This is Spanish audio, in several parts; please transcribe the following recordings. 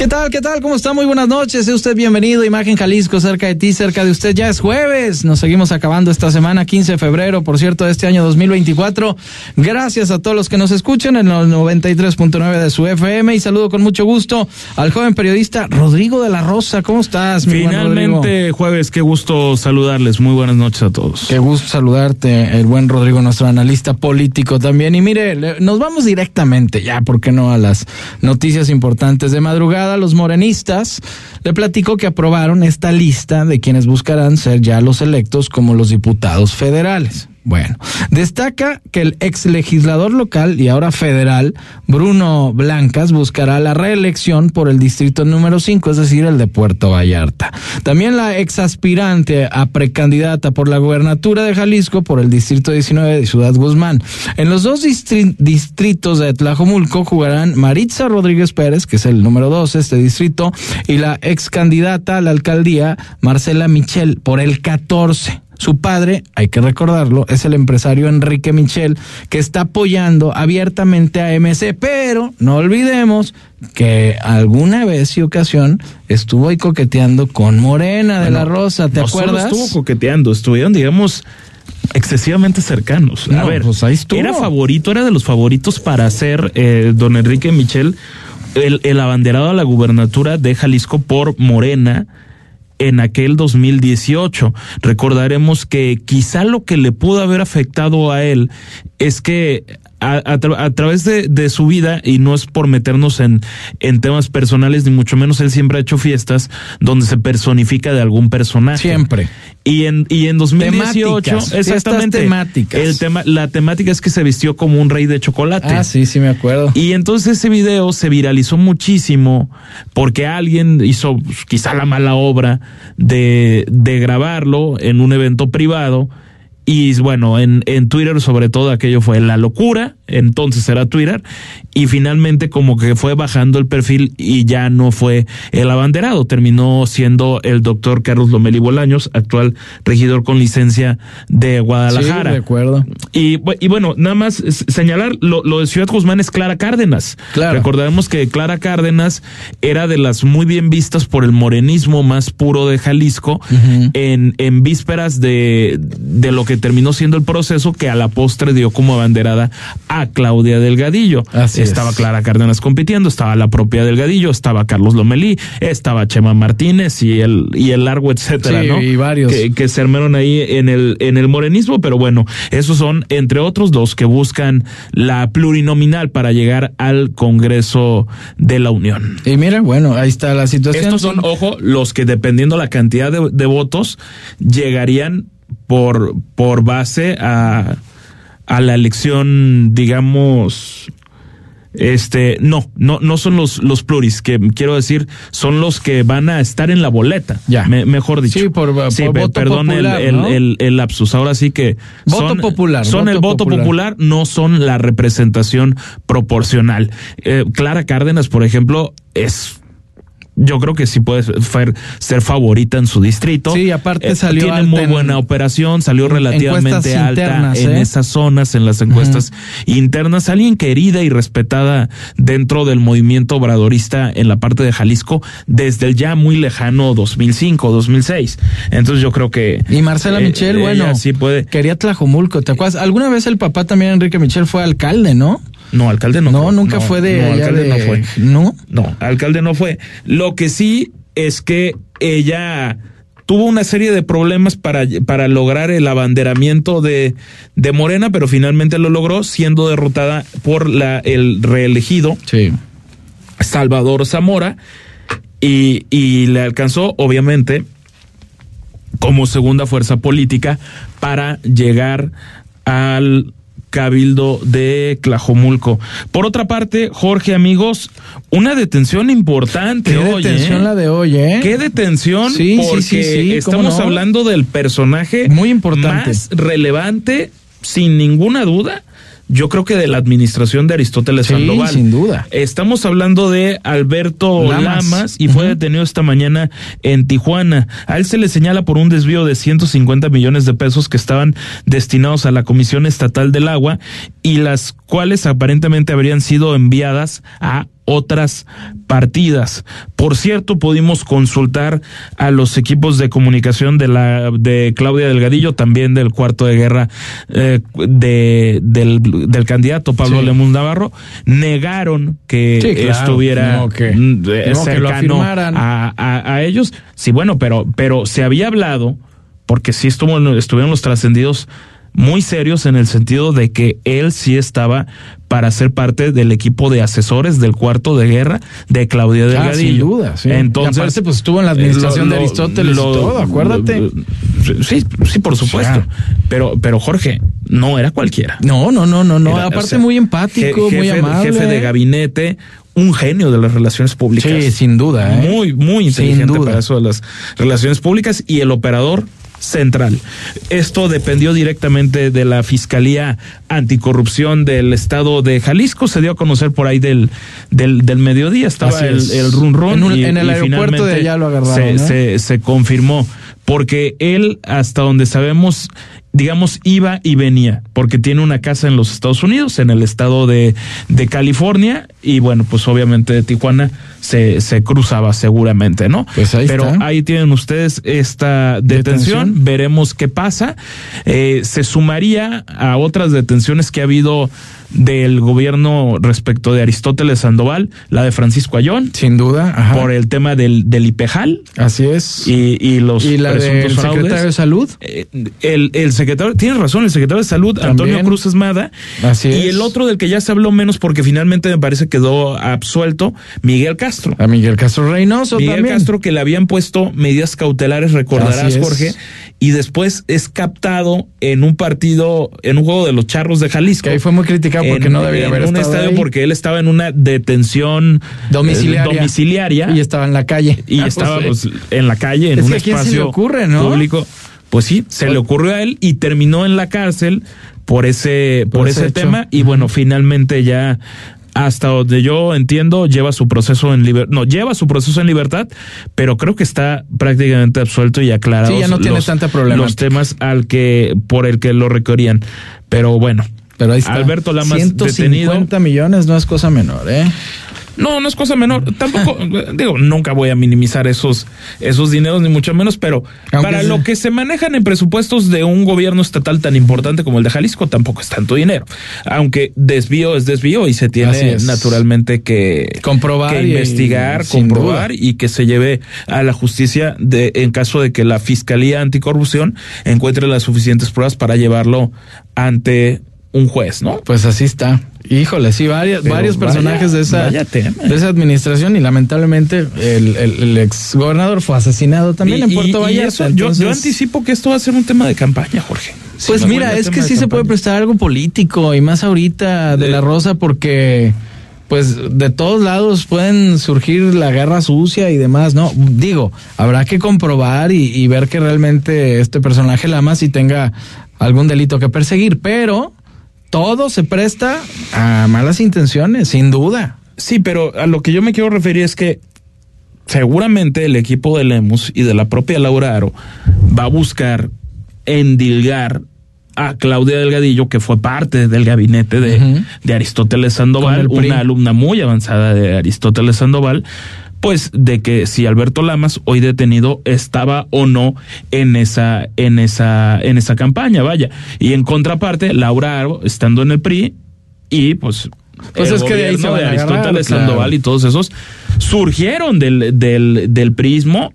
¿Qué tal? ¿Qué tal? ¿Cómo está? Muy buenas noches. Sea usted bienvenido. Imagen Jalisco, cerca de ti, cerca de usted. Ya es jueves. Nos seguimos acabando esta semana, 15 de febrero, por cierto, de este año 2024. Gracias a todos los que nos escuchan en el 93.9 de su FM y saludo con mucho gusto al joven periodista Rodrigo de la Rosa. ¿Cómo estás, mi Finalmente, jueves, qué gusto saludarles. Muy buenas noches a todos. Qué gusto saludarte, el buen Rodrigo, nuestro analista político también. Y mire, nos vamos directamente ya, ¿por qué no? A las noticias importantes de madrugada los morenistas, le platico que aprobaron esta lista de quienes buscarán ser ya los electos como los diputados federales. Bueno, destaca que el ex legislador local y ahora federal, Bruno Blancas, buscará la reelección por el distrito número 5, es decir, el de Puerto Vallarta. También la ex aspirante a precandidata por la gubernatura de Jalisco por el distrito 19 de Ciudad Guzmán. En los dos distritos de Tlajomulco jugarán Maritza Rodríguez Pérez, que es el número 12 este distrito, y la ex candidata a la alcaldía, Marcela Michel, por el 14. Su padre, hay que recordarlo, es el empresario Enrique Michel, que está apoyando abiertamente a MC, pero no olvidemos que alguna vez y ocasión estuvo ahí coqueteando con Morena de la Rosa, ¿te acuerdas? estuvo coqueteando, estuvieron, digamos, excesivamente cercanos. a ver, pues era favorito, era de los favoritos para ser eh, don Enrique Michel el, el abanderado a la gubernatura de Jalisco por Morena en aquel 2018. Recordaremos que quizá lo que le pudo haber afectado a él es que a, través de, su vida, y no es por meternos en, en temas personales, ni mucho menos él siempre ha hecho fiestas donde se personifica de algún personaje. Siempre. Y en, y en 2018, exactamente. Temáticas. El tema, la temática es que se vistió como un rey de chocolate. Ah, sí, sí, me acuerdo. Y entonces ese video se viralizó muchísimo porque alguien hizo pues, quizá la mala obra de, de grabarlo en un evento privado y bueno, en, en Twitter sobre todo aquello fue la locura, entonces era Twitter, y finalmente como que fue bajando el perfil y ya no fue el abanderado, terminó siendo el doctor Carlos Lomeli Bolaños, actual regidor con licencia de Guadalajara. Sí, de acuerdo. Y, y bueno, nada más señalar, lo, lo de Ciudad Guzmán es Clara Cárdenas. Claro. Recordemos que Clara Cárdenas era de las muy bien vistas por el morenismo más puro de Jalisco en, en vísperas de, de lo que terminó siendo el proceso que a la postre dio como abanderada a Claudia Delgadillo. estaba Clara Cárdenas compitiendo, estaba la propia Delgadillo, estaba Carlos Lomelí, estaba Chema Martínez y el, y el largo etcétera, ¿no? Y varios. Que, se armaron ahí en el, en el morenismo, pero bueno, esos son, entre otros, los que buscan la plurinominal para llegar al Congreso de la Unión. Y mira, bueno, ahí está la situación. Estos son, ojo, los que dependiendo la cantidad de, de votos, llegarían por, por base a, a la elección, digamos, este, no, no, no son los, los pluris, que quiero decir, son los que van a estar en la boleta. Ya. mejor dicho. Sí, por, voto perdón popular, el, el, el, lapsus. Ahora sí que. Voto son, popular. Son el voto popular. no son la representación proporcional. Eh, Clara Cárdenas, por ejemplo, es yo creo que sí puede ser favorita en su distrito. Sí, aparte eh, salió Tiene muy buena operación, salió relativamente alta en ¿eh? esas zonas, en las encuestas internas. Alguien querida y respetada dentro del movimiento obradorista en la parte de Jalisco desde el ya muy lejano 2005, 2006. Entonces yo creo que... Y Marcela eh, Michel, bueno, sí puede. quería Tlajomulco, ¿te acuerdas? Alguna vez el papá también, Enrique Michel, fue alcalde, ¿no? No, alcalde no. No, nunca fue de. No, alcalde no fue. No. No, alcalde no fue. Lo que sí es que ella tuvo una serie de problemas para, para lograr el abanderamiento de, de Morena, pero finalmente lo logró, siendo derrotada por la, el reelegido sí. Salvador Zamora, y, y le alcanzó, obviamente, como segunda fuerza política para llegar al Cabildo de Tlajomulco. Por otra parte, Jorge, amigos, una detención importante ¿Qué detención ¿eh? la de hoy, ¿eh? ¿Qué detención? Sí, porque sí, sí, estamos hablando del personaje muy importante, más relevante, sin ninguna duda, yo creo que de la administración de Aristóteles sí, Sandoval. sin duda. Estamos hablando de Alberto Lamas, y fue detenido esta mañana en Tijuana. A él se le señala por un desvío de 150 millones de pesos que estaban destinados a la Comisión Estatal del Agua y las cuales aparentemente habrían sido enviadas a otras partidas. Por cierto, pudimos consultar a los equipos de comunicación de la de Claudia Delgadillo, también del cuarto de guerra eh, de, del, del, candidato Pablo sí. Navarro, negaron que estuviera mm, cercano a, a, a, ellos. Sí, bueno, pero, pero se había hablado, porque sí estuvo, estuvieron los trascendidos muy serios en el sentido de que él sí estaba para ser parte del equipo de asesores del cuarto de guerra de Claudia Delgadillo. Ah, sin duda, sí. Entonces, pues estuvo en la administración de Aristóteles y todo, acuérdate. sí, sí, por supuesto. Pero, pero Jorge, no era cualquiera. No, no, no, no, no. Aparte muy empático, jefe, muy amable. Jefe de gabinete, un genio de las relaciones públicas. Sí, sin duda. ¿eh? Muy, muy inteligente para eso de las relaciones públicas y el operador central. Esto dependió directamente de la Fiscalía Anticorrupción del Estado de Jalisco. Se dio a conocer por ahí del, del, del mediodía. Estaba el, el, run run. En, y, en el aeropuerto de allá lo agarraron. Se, ¿eh? se, se confirmó. Porque él, hasta donde sabemos, digamos, iba y venía, porque tiene una casa en los Estados Unidos, en el estado de, de California, y bueno, pues obviamente de Tijuana se, se cruzaba seguramente, ¿no? Pues ahí Pero está. ahí tienen ustedes esta detención, ¿Detención? veremos qué pasa. Eh, se sumaría a otras detenciones que ha habido del gobierno respecto de Aristóteles Sandoval, la de Francisco Ayón. Sin duda. Ajá. Por el tema del, del IPEJAL. Así es. Y, y los ¿Y la del secretario de Salud. Eh, el, el secretario, tienes razón, el secretario de Salud, También. Antonio Cruz Esmada. Así y es. el otro del que ya se habló menos porque finalmente me parece quedó absuelto, Miguel Castro. A Miguel Castro Reynoso Miguel también. Castro que le habían puesto medidas cautelares, recordarás, Jorge, y después es captado en un partido, en un juego de los Charros de Jalisco. Que ahí fue muy criticado porque en, no debía haber en un estado estadio ahí. porque él estaba en una detención domiciliaria, eh, domiciliaria y estaba en la calle y ah, estaba pues, pues, en la calle en es un que espacio ¿a quién se le ocurre, ¿no? público. Pues sí, se le ocurrió a él y terminó en la cárcel por ese por, por ese, ese tema y bueno, finalmente ya hasta donde yo entiendo, lleva su proceso en libertad. No, lleva su proceso en libertad, pero creo que está prácticamente absuelto y aclarado. Sí, ya no tiene los, tanta problema. Los temas al que, por el que lo requerían. Pero bueno. Pero ahí está. Alberto Lamas 150 detenido. millones no es cosa menor, ¿eh? No, no es cosa menor. Tampoco, digo, nunca voy a minimizar esos, esos dineros, ni mucho menos, pero Aunque para sea. lo que se manejan en presupuestos de un gobierno estatal tan importante como el de Jalisco, tampoco es tanto dinero. Aunque desvío es desvío y se tiene naturalmente que comprobar, que investigar, y, comprobar y que se lleve a la justicia de, en caso de que la Fiscalía Anticorrupción encuentre las suficientes pruebas para llevarlo ante un juez, ¿no? Pues así está. Híjole, sí, varios, varios personajes vaya, de esa de esa administración y lamentablemente el, el, el ex gobernador fue asesinado también y, en Puerto y, Vallarta. Y eso, entonces... yo, yo, anticipo que esto va a ser un tema de campaña, Jorge. Pues sí, mira, es que sí se puede prestar algo político y más ahorita de, de la Rosa porque pues de todos lados pueden surgir la guerra sucia y demás, ¿no? Digo, habrá que comprobar y, y ver que realmente este personaje Lamas si tenga algún delito que perseguir, pero todo se presta a malas intenciones, sin duda. Sí, pero a lo que yo me quiero referir es que seguramente el equipo de Lemus y de la propia Laura Aro va a buscar endilgar a Claudia Delgadillo, que fue parte del gabinete de, uh -huh. de Aristóteles Sandoval, una alumna muy avanzada de Aristóteles Sandoval, pues de que si Alberto Lamas hoy detenido estaba o no en esa en esa en esa campaña vaya y en contraparte Laura Aro estando en el PRI y pues pues es que de ahí se de Aristóteles claro. Sandoval y todos esos surgieron del del del prismo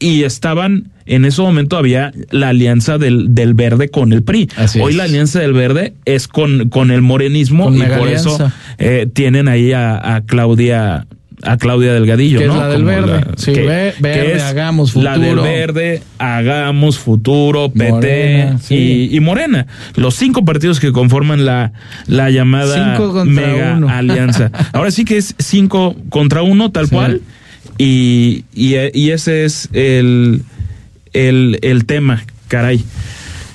y estaban en ese momento había la alianza del, del verde con el PRI. Así Hoy es. la alianza del verde es con, con el morenismo con y por eso eh, tienen ahí a, a Claudia a Claudia Delgadillo, ¿no? Es la del verde. sí, verde, hagamos futuro. La del verde, hagamos futuro, PT y, Morena. Los cinco partidos que conforman la, la llamada mega alianza. Ahora sí que es cinco contra uno, tal cual. Y, y, ese es el, el, el tema, caray.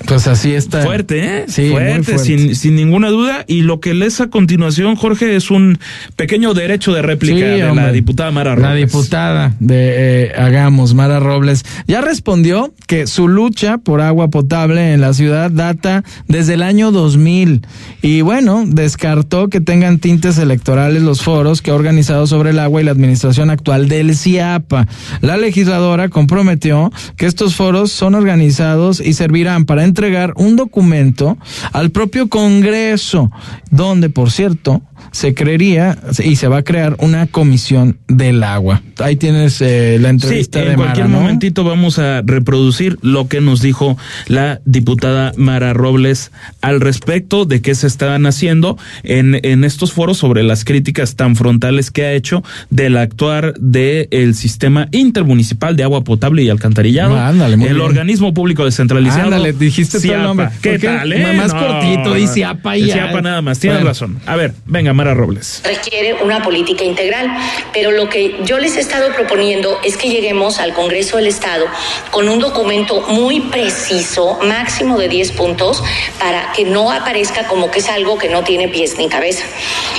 Pues así está. Fuerte, ¿eh? Sí, fuerte, Sin, sin, ninguna duda. Y lo que lees a continuación, Jorge, es un pequeño derecho de réplica de la diputada Mara Robles. La diputada de eh, Hagamos, Mara Robles, ya respondió que su lucha por agua potable en la ciudad data desde el año 2000. Y bueno, descartó que tengan tintes electorales los foros que ha organizado sobre el agua y la administración actual del CIAPA. La legisladora comprometió que estos foros son organizados y servirán para entregar un documento al propio Congreso, donde, por cierto, se creería y se va a crear una comisión del agua. Ahí tienes eh, la entrevista sí, en cualquier momentito vamos a reproducir lo que nos dijo la diputada Mara Robles al respecto de qué se estaban haciendo en, en estos foros sobre las críticas tan frontales que ha hecho del actuar del el sistema intermunicipal de agua potable y alcantarillado, el organismo público descentralizado. Ándale, dijiste tu nombre. ¿Qué tal? Eh? Más cortito, y CIAPA y CIAPA nada más, tienes razón. A ver, venga, Robles. Requiere una política integral, pero lo que yo les he estado proponiendo es que lleguemos al Congreso del Estado con un documento muy preciso, máximo de 10 puntos, para que no aparezca como que es algo que no tiene pies ni cabeza.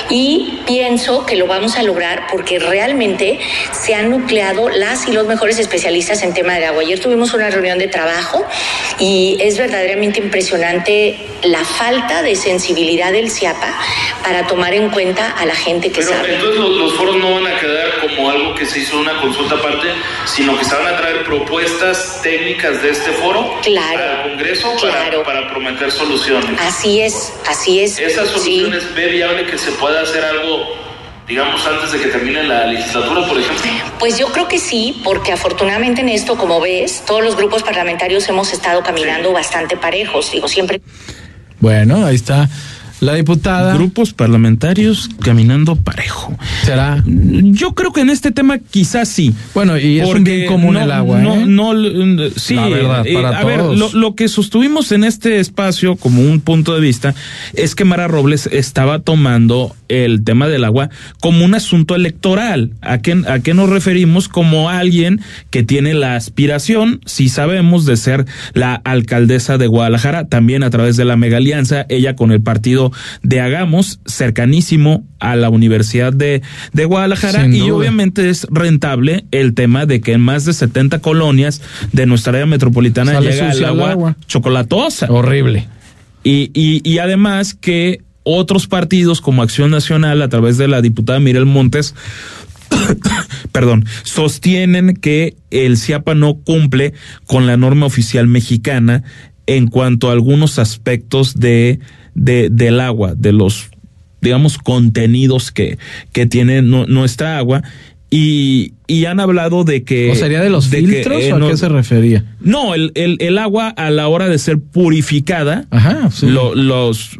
Y pienso que lo vamos a lograr porque realmente se han nucleado las y los mejores especialistas en tema de agua. Ayer tuvimos una reunión de trabajo y es verdaderamente impresionante la falta de sensibilidad del CIAPA para tomar en cuenta a la gente que Pero, sabe. Entonces los, foros no van a quedar como algo que se hizo una consulta aparte, sino que se van a traer propuestas técnicas de este foro claro, al Congreso para, para, prometer soluciones. Así es, así es. ¿Esas soluciones ve viable que se pueda hacer algo digamos, antes de que termine la legislatura, por ejemplo? Pues yo creo que sí, porque afortunadamente en esto, como ves, todos los grupos parlamentarios hemos estado caminando bastante parejos, digo, siempre. Bueno, ahí está la diputada. Grupos parlamentarios caminando parejo. ¿Será? Yo creo que en este tema quizás sí. Bueno, y es un bien común el agua. No, ¿eh? no, sí. La verdad, eh, a ver, lo, que sostuvimos en este espacio como un punto de vista es que Mara Robles estaba tomando el tema del agua como un asunto electoral. ¿A qué, a qué nos referimos? Como alguien que tiene la aspiración, si sabemos, de ser la alcaldesa de Guadalajara, también a través de la mega alianza, ella con el partido de Hagamos, cercanísimo a la Universidad de, de Guadalajara y obviamente es rentable el tema de que en más de 70 colonias de nuestra área metropolitana llega el agua, chocolatosa. Horrible. Y, y, y además que otros partidos como Acción Nacional a través de la diputada Mirel Montes perdón, sostienen que el CIAPA no cumple con la norma oficial mexicana en cuanto a algunos aspectos de de, del agua, de los, digamos, contenidos que, que tiene nuestra agua. Y, y, han hablado de que... ¿O sería de los filtros o a qué se refería? No, el, el, el, agua a la hora de ser purificada, Ajá, los...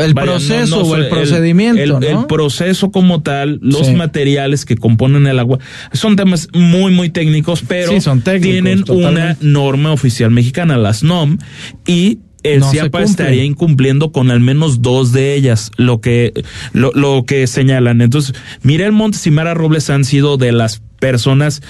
El proceso o el procedimiento, el, proceso como tal, los materiales que componen el agua, son temas muy, muy técnicos, pero son tienen una norma oficial mexicana, las NOM, y el CIAPA estaría incumpliendo con al menos dos de ellas, lo que, lo, lo que señalan. Entonces, Mirel Montes y Mara Robles han sido de las personas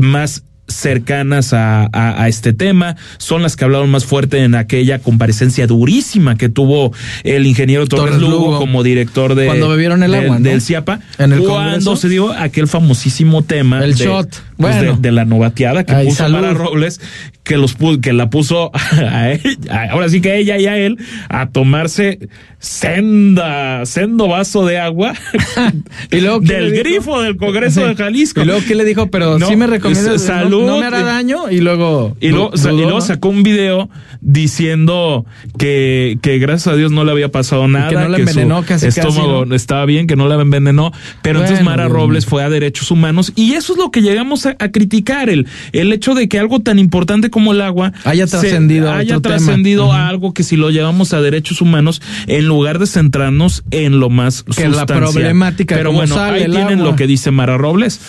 más cercanas a, a, este tema, son las que hablaron más fuerte en aquella comparecencia durísima que tuvo el ingeniero Torres, Lugo, como director de cuando bebieron el agua del CIAPA, cuando se dio aquel famosísimo tema el shot pues, de, la novateada que puso Mara Robles, que los que la puso a ella, ahora sí que ella y a él a tomarse senda, sendo vaso de agua y luego del grifo del Congreso de Jalisco. Y luego qué le dijo, pero sí me recomienda salud, no, me hará daño y luego y luego, sacó un video diciendo que, que gracias a Dios no le había pasado nada, que no le envenenó casi estómago estaba bien, que no la envenenó, pero entonces Mara Robles fue a derechos humanos y eso es lo que llegamos a, criticar el, el hecho de que algo tan importante como el agua haya trascendido, haya trascendido a algo que si lo llevamos a derechos humanos, en lugar de centrarnos en lo más que la problemática. Pero bueno, ahí tienen lo que dice Mara Robles.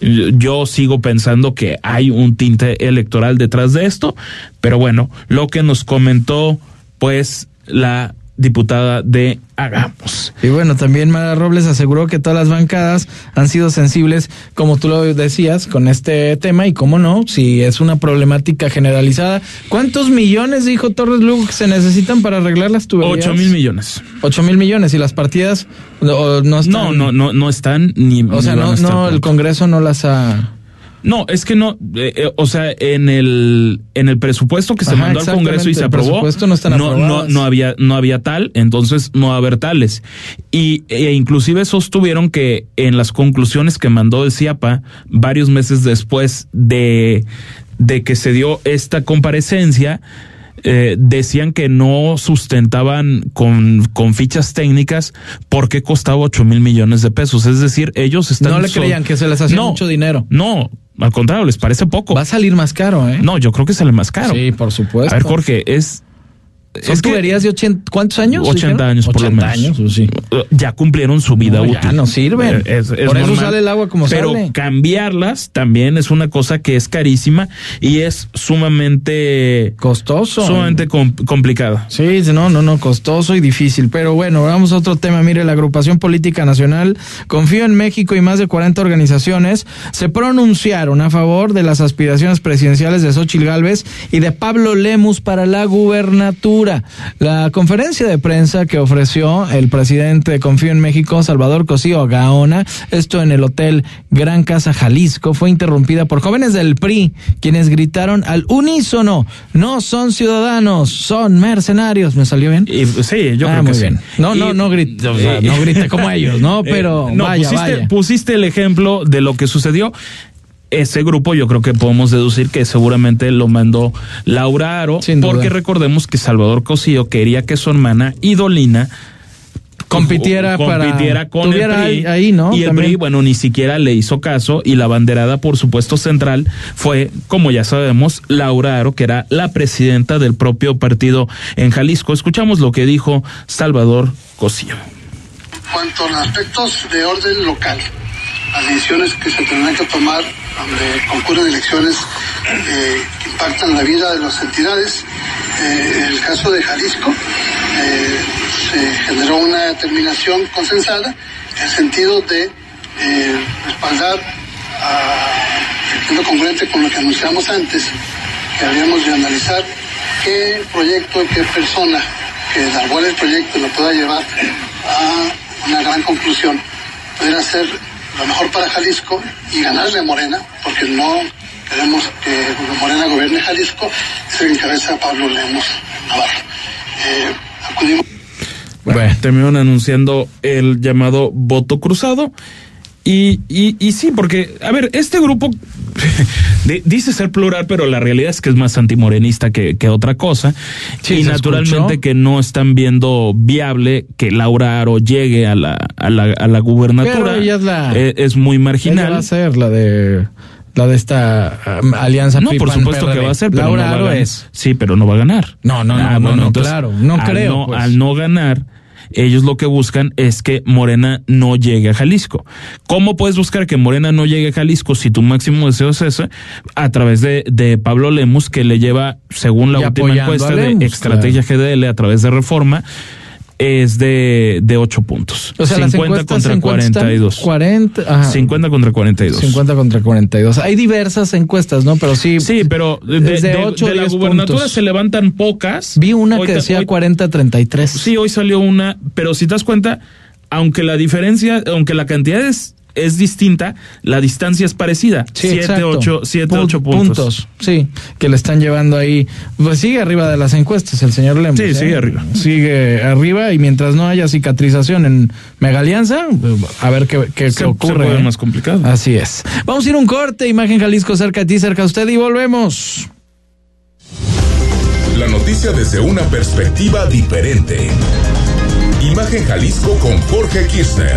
Yo sigo pensando que hay un tinte electoral detrás de esto, pero bueno, lo que nos comentó pues la diputada de Hagamos. Y bueno, también Mara Robles aseguró que todas las bancadas han sido sensibles, como tú lo decías, con este tema y cómo no, si es una problemática generalizada. ¿Cuántos millones, dijo Torres Lugo, que se necesitan para arreglar las tuberías? Ocho mil millones. Ocho mil millones y las partidas no, no están. No, no, no, no están ni. O sea, no, no, el Congreso no las ha. No, es que no, eh, eh, o sea, en el en el presupuesto que se mandó al Congreso y se aprobó, no, no, no, había no había tal, entonces no va a haber tales. Y e inclusive sostuvieron que en las conclusiones que mandó el CIAPA varios meses después de de que se dio esta comparecencia, eh, decían que no sustentaban con, con fichas técnicas porque costaba ocho mil millones de pesos. Es decir, ellos están... No le creían que se les hacía mucho dinero. No, al contrario, les parece poco. Va a salir más caro, ¿eh? No, yo creo que sale más caro. Sí, por supuesto. A ver, Jorge, es son tuberías de 80, ¿cuántos años? 80 años por lo menos. años, sí. Ya cumplieron su vida útil. Ya no sirven. Eh, por eso sale el agua como Pero sale. cambiarlas también es una cosa que es carísima y es sumamente costoso. Sumamente complicada. Sí, no, no, no, costoso y difícil. Pero bueno, vamos a otro tema. Mire, la agrupación política nacional Confío en México y más de 40 organizaciones se pronunciaron a favor de las aspiraciones presidenciales de Xochil Gálvez y de Pablo Lemus para la gubernatura. La conferencia de prensa que ofreció el presidente de Confío en México, Salvador Cosío Gaona, esto en el Hotel Gran Casa Jalisco, fue interrumpida por jóvenes del PRI, quienes gritaron al unísono, no son ciudadanos, son mercenarios. ¿Me salió bien? sí, yo ah, creo muy que bien. No, no, no grite, no grite como ellos, ¿no? Eh, Pero vaya, pusiste, pusiste el ejemplo de lo que sucedió ese grupo yo creo que podemos deducir que seguramente lo mandó Laura Aro, porque recordemos que Salvador Cosío quería que su hermana Idolina compitiera, compitiera con el PRI, ahí, ¿no? Y el PRI, bueno, ni siquiera le hizo caso y la banderada, por supuesto, central fue, como ya sabemos, Laura Aro, que era la presidenta del propio partido en Jalisco. Escuchamos lo que dijo Salvador Cosío. Cuanto a los aspectos de orden local, las decisiones que se tendrán que tomar donde concurren elecciones eh, que impactan la vida de las entidades. en eh, el caso de Jalisco, eh, se generó una determinación consensada en el sentido de respaldar, a, congruente con lo que anunciamos antes, que habíamos de analizar qué proyecto, qué persona que elaboró el proyecto lo pueda llevar a una gran conclusión, pudiera ser lo mejor para Jalisco y ganarle a Morena, porque no queremos que Morena gobierne Jalisco, es el que encabeza Pablo Lemos Navarro. Eh, acudimos. Bueno, terminaron anunciando el llamado voto cruzado. Y, y, y sí, porque, a ver, este grupo dice ser plural, pero la realidad es que es más antimorenista que, que otra cosa. y naturalmente que no están viendo viable que Laura Aro llegue a la, a la, a la gubernatura. es, la, e, es, muy marginal. va a ser la de la de esta um, alianza no por supuesto que va a ser pero Laura no va Aro es sí pero no va a ganar no no no, ah, no, no, claro no creo pues. al no ganar ellos lo que buscan es que Morena no llegue a Jalisco. ¿Cómo puedes buscar que Morena no llegue a Jalisco si tu máximo deseo es ese? A través de, de Pablo Lemus, que le lleva, según la última encuesta de Estrategia GDL a través de Reforma, es de, de 8 puntos. O sea, 50 contra 42. 40, 50 contra 42. 50 contra 42. Hay diversas encuestas, ¿no? Pero sí. Sí, pero de, de, 8 de la gubernatura se levantan pocas. Vi una que decía 40-33. Sí, hoy salió una, pero si te das cuenta, aunque la diferencia, aunque la cantidad es es distinta, la distancia es parecida. 7, 8, 7, puntos. Sí, que le están llevando ahí. Pues sigue arriba de las encuestas el señor Lemos. Sí, sigue ¿eh? arriba. Sigue arriba y mientras no haya cicatrización en Mega Alianza, a ver qué, qué, qué ocurre. Se ¿eh? más complicado. Así es. Vamos a ir a un corte, Imagen Jalisco cerca de ti, cerca de usted y volvemos. La noticia desde una perspectiva diferente. Imagen Jalisco con Jorge Kirchner.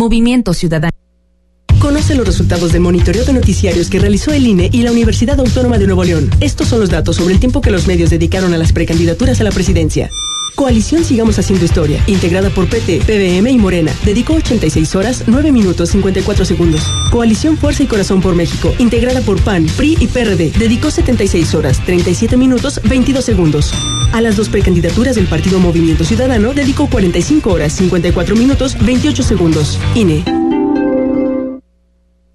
Movimiento Ciudadano. Conoce los resultados del monitoreo de noticiarios que realizó el INE y la Universidad Autónoma de Nuevo León. Estos son los datos sobre el tiempo que los medios dedicaron a las precandidaturas a la presidencia. Coalición Sigamos Haciendo Historia, integrada por PT, PBM y Morena, dedicó 86 horas, 9 minutos 54 segundos. Coalición Fuerza y Corazón por México, integrada por PAN, PRI y PRD, dedicó 76 horas, 37 minutos 22 segundos. A las dos precandidaturas del Partido Movimiento Ciudadano dedicó 45 horas, 54 minutos, 28 segundos. INE.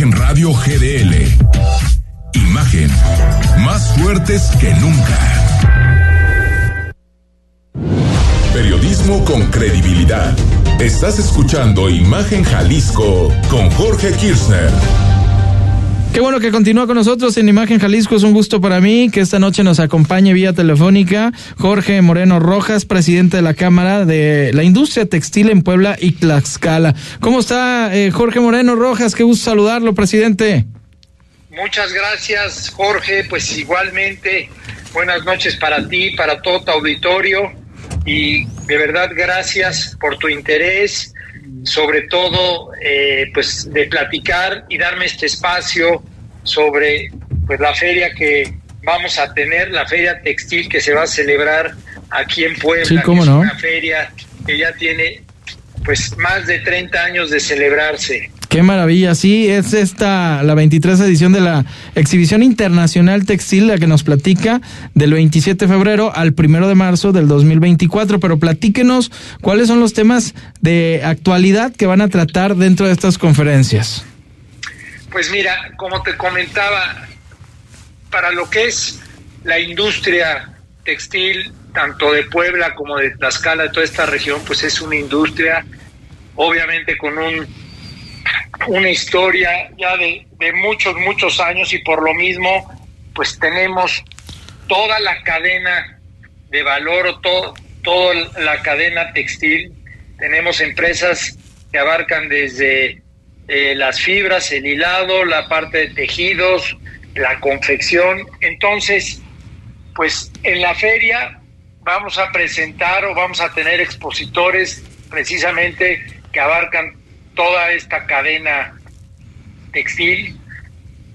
Imagen Radio GDL. Imagen, más fuertes que nunca. Periodismo con credibilidad. Estás escuchando Imagen Jalisco con Jorge Kirchner. Qué bueno que continúa con nosotros en Imagen Jalisco. Es un gusto para mí que esta noche nos acompañe vía telefónica Jorge Moreno Rojas, presidente de la Cámara de la Industria Textil en Puebla y Tlaxcala. ¿Cómo está eh, Jorge Moreno Rojas? Qué gusto saludarlo, presidente. Muchas gracias, Jorge. Pues igualmente, buenas noches para ti, para todo tu auditorio. Y de verdad, gracias por tu interés sobre todo eh, pues de platicar y darme este espacio sobre pues la feria que vamos a tener, la feria textil que se va a celebrar aquí en Puebla, sí, que es una feria que ya tiene pues más de 30 años de celebrarse. Qué maravilla, sí, es esta la 23 edición de la exhibición internacional textil, la que nos platica del 27 de febrero al primero de marzo del 2024, pero platíquenos cuáles son los temas de actualidad que van a tratar dentro de estas conferencias. Pues mira, como te comentaba, para lo que es la industria textil, tanto de Puebla como de Tlaxcala, de toda esta región, pues es una industria, obviamente con un una historia ya de, muchos, muchos años y por lo mismo, pues tenemos toda la cadena de valor o todo, toda la cadena textil. Tenemos empresas que abarcan desde eh, las fibras, el hilado, la parte de tejidos, la confección. Entonces, pues en la feria vamos a presentar o vamos a tener expositores precisamente que abarcan toda esta cadena textil,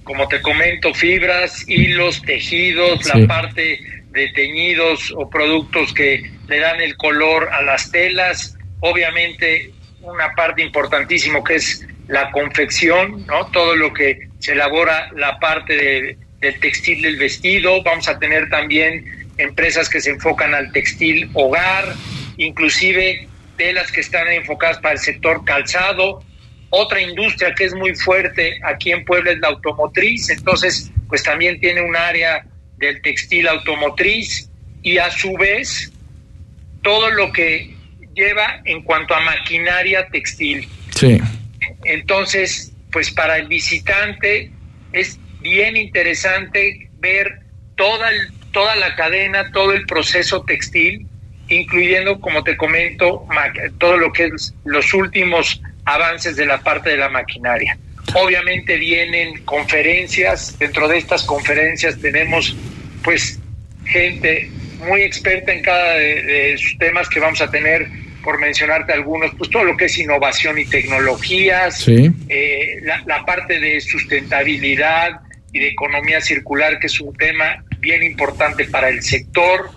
como te comento, fibras, hilos, tejidos, la parte de teñidos o productos que le dan el color a las telas, obviamente una parte importantísima que es la confección, ¿no? Todo lo que se elabora la parte del textil del vestido, vamos a tener también empresas que se enfocan al textil hogar, inclusive telas que están enfocadas para el sector calzado, otra industria que es muy fuerte aquí en Puebla es la automotriz, entonces pues también tiene un área del textil automotriz y a su vez todo lo que lleva en cuanto a maquinaria textil. Sí. Entonces, pues para el visitante es bien interesante ver toda, toda la cadena, todo el proceso textil, incluyendo, como te comento, todo lo que es los últimos avances de la parte de la maquinaria. Obviamente vienen conferencias, dentro de estas conferencias tenemos pues gente muy experta en cada de, esos temas que vamos a tener, por mencionarte algunos, pues todo lo que es innovación y tecnologías, eh, la, la, parte de sustentabilidad y de economía circular, que es un tema bien importante para el sector,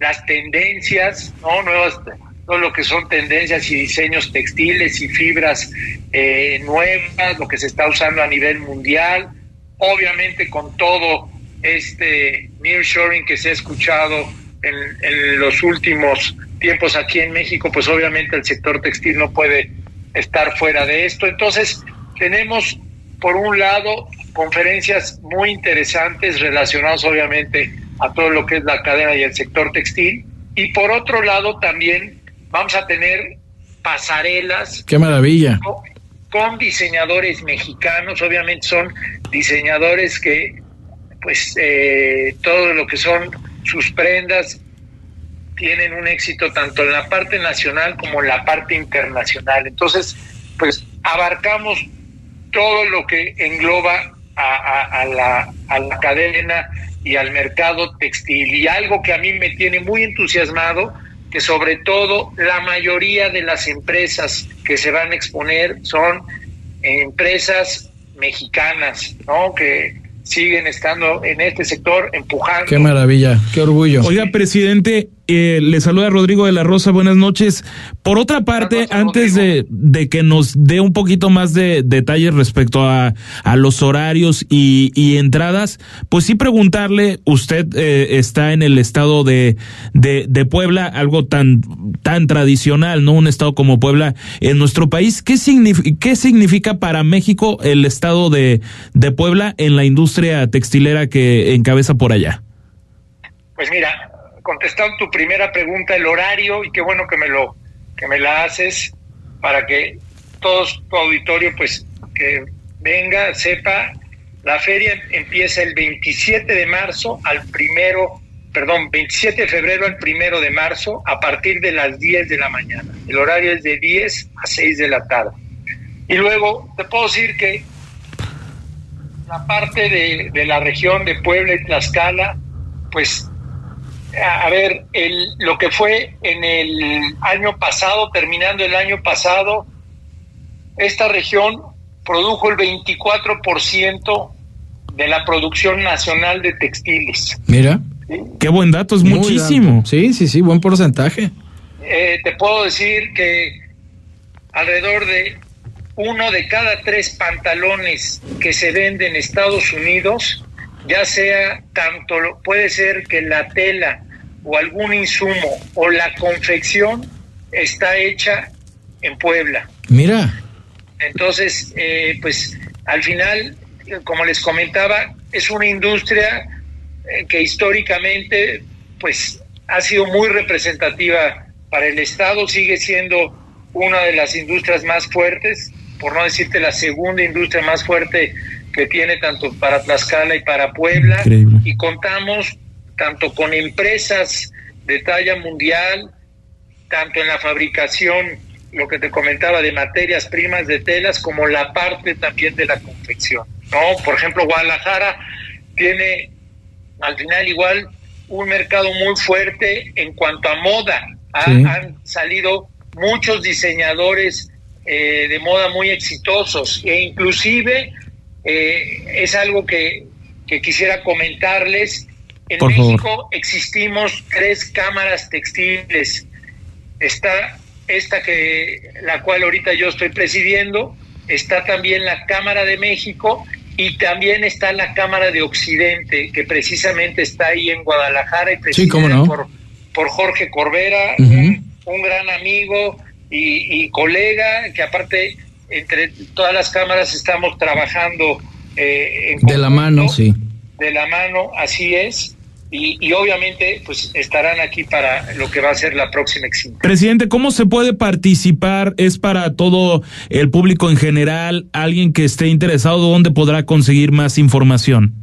las tendencias, ¿no? Nuevas, todo lo que son tendencias y diseños textiles y fibras eh, nuevas, lo que se está usando a nivel mundial, obviamente con todo este nearshoring que se ha escuchado en, en, los últimos tiempos aquí en México, pues obviamente el sector textil no puede estar fuera de esto. Entonces, tenemos por un lado conferencias muy interesantes relacionadas obviamente a todo lo que es la cadena y el sector textil, y por otro lado también vamos a tener pasarelas. ¡Qué maravilla! Con, diseñadores mexicanos, obviamente son diseñadores que, pues, eh, todo lo que son sus prendas tienen un éxito tanto en la parte nacional como en la parte internacional. Entonces, pues, abarcamos todo lo que engloba a, la, a la cadena y al mercado textil. Y algo que a mí me tiene muy entusiasmado que sobre todo la mayoría de las empresas que se van a exponer son empresas mexicanas, ¿no? Que siguen estando en este sector empujando. Qué maravilla, qué orgullo. Oiga, presidente, eh, le saluda Rodrigo de la Rosa, buenas noches. Por otra parte, antes de, de, que nos dé un poquito más de detalles respecto a, a los horarios y, y, entradas, pues sí preguntarle, usted eh, está en el estado de, de, de, Puebla, algo tan, tan tradicional, ¿no? Un estado como Puebla en nuestro país. ¿Qué, significa, qué significa para México el estado de, de Puebla en la industria textilera que encabeza por allá? Pues mira, contestando tu primera pregunta, el horario, y qué bueno que me lo que me la haces para que todos tu auditorio pues que venga, sepa, la feria empieza el 27 de marzo al primero, perdón, 27 de febrero al primero de marzo a partir de las 10 de la mañana. El horario es de 10 a 6 de la tarde. Y luego te puedo decir que la parte de, de la región de Puebla y Tlaxcala, pues a ver, el, lo que fue en el año pasado, terminando el año pasado, esta región produjo el 24% de la producción nacional de textiles. Mira, qué buen dato, es muchísimo. Sí, sí, sí, buen porcentaje. Eh, te puedo decir que alrededor de uno de cada tres pantalones que se venden en Estados Unidos ya sea tanto, puede ser que la tela o algún insumo o la confección está hecha en Puebla. Mira. Entonces, eh, pues al final, como les comentaba, es una industria eh, que históricamente pues ha sido muy representativa para el Estado, sigue siendo una de las industrias más fuertes, por no decirte la segunda industria más fuerte que tiene tanto para Tlaxcala y para Puebla y contamos tanto con empresas de talla mundial, tanto en la fabricación, lo que te comentaba de materias primas de telas, como la parte también de la confección. ¿no? Por ejemplo, Guadalajara tiene al final igual un mercado muy fuerte en cuanto a moda. Han salido muchos diseñadores eh, de moda muy exitosos e inclusive eh, es algo que, quisiera comentarles. En México existimos tres cámaras textiles. Está esta que la cual ahorita yo estoy presidiendo, está también la Cámara de México y también está la Cámara de Occidente, que precisamente está ahí en Guadalajara y presidida por, por Jorge Corbera, un, gran amigo y, colega, que aparte entre todas las cámaras estamos trabajando eh, de la mano, sí. De la mano, así es. Y, obviamente pues estarán aquí para lo que va a ser la próxima exhibición. Presidente, ¿cómo se puede participar? ¿Es para todo el público en general? ¿Alguien que esté interesado, dónde podrá conseguir más información?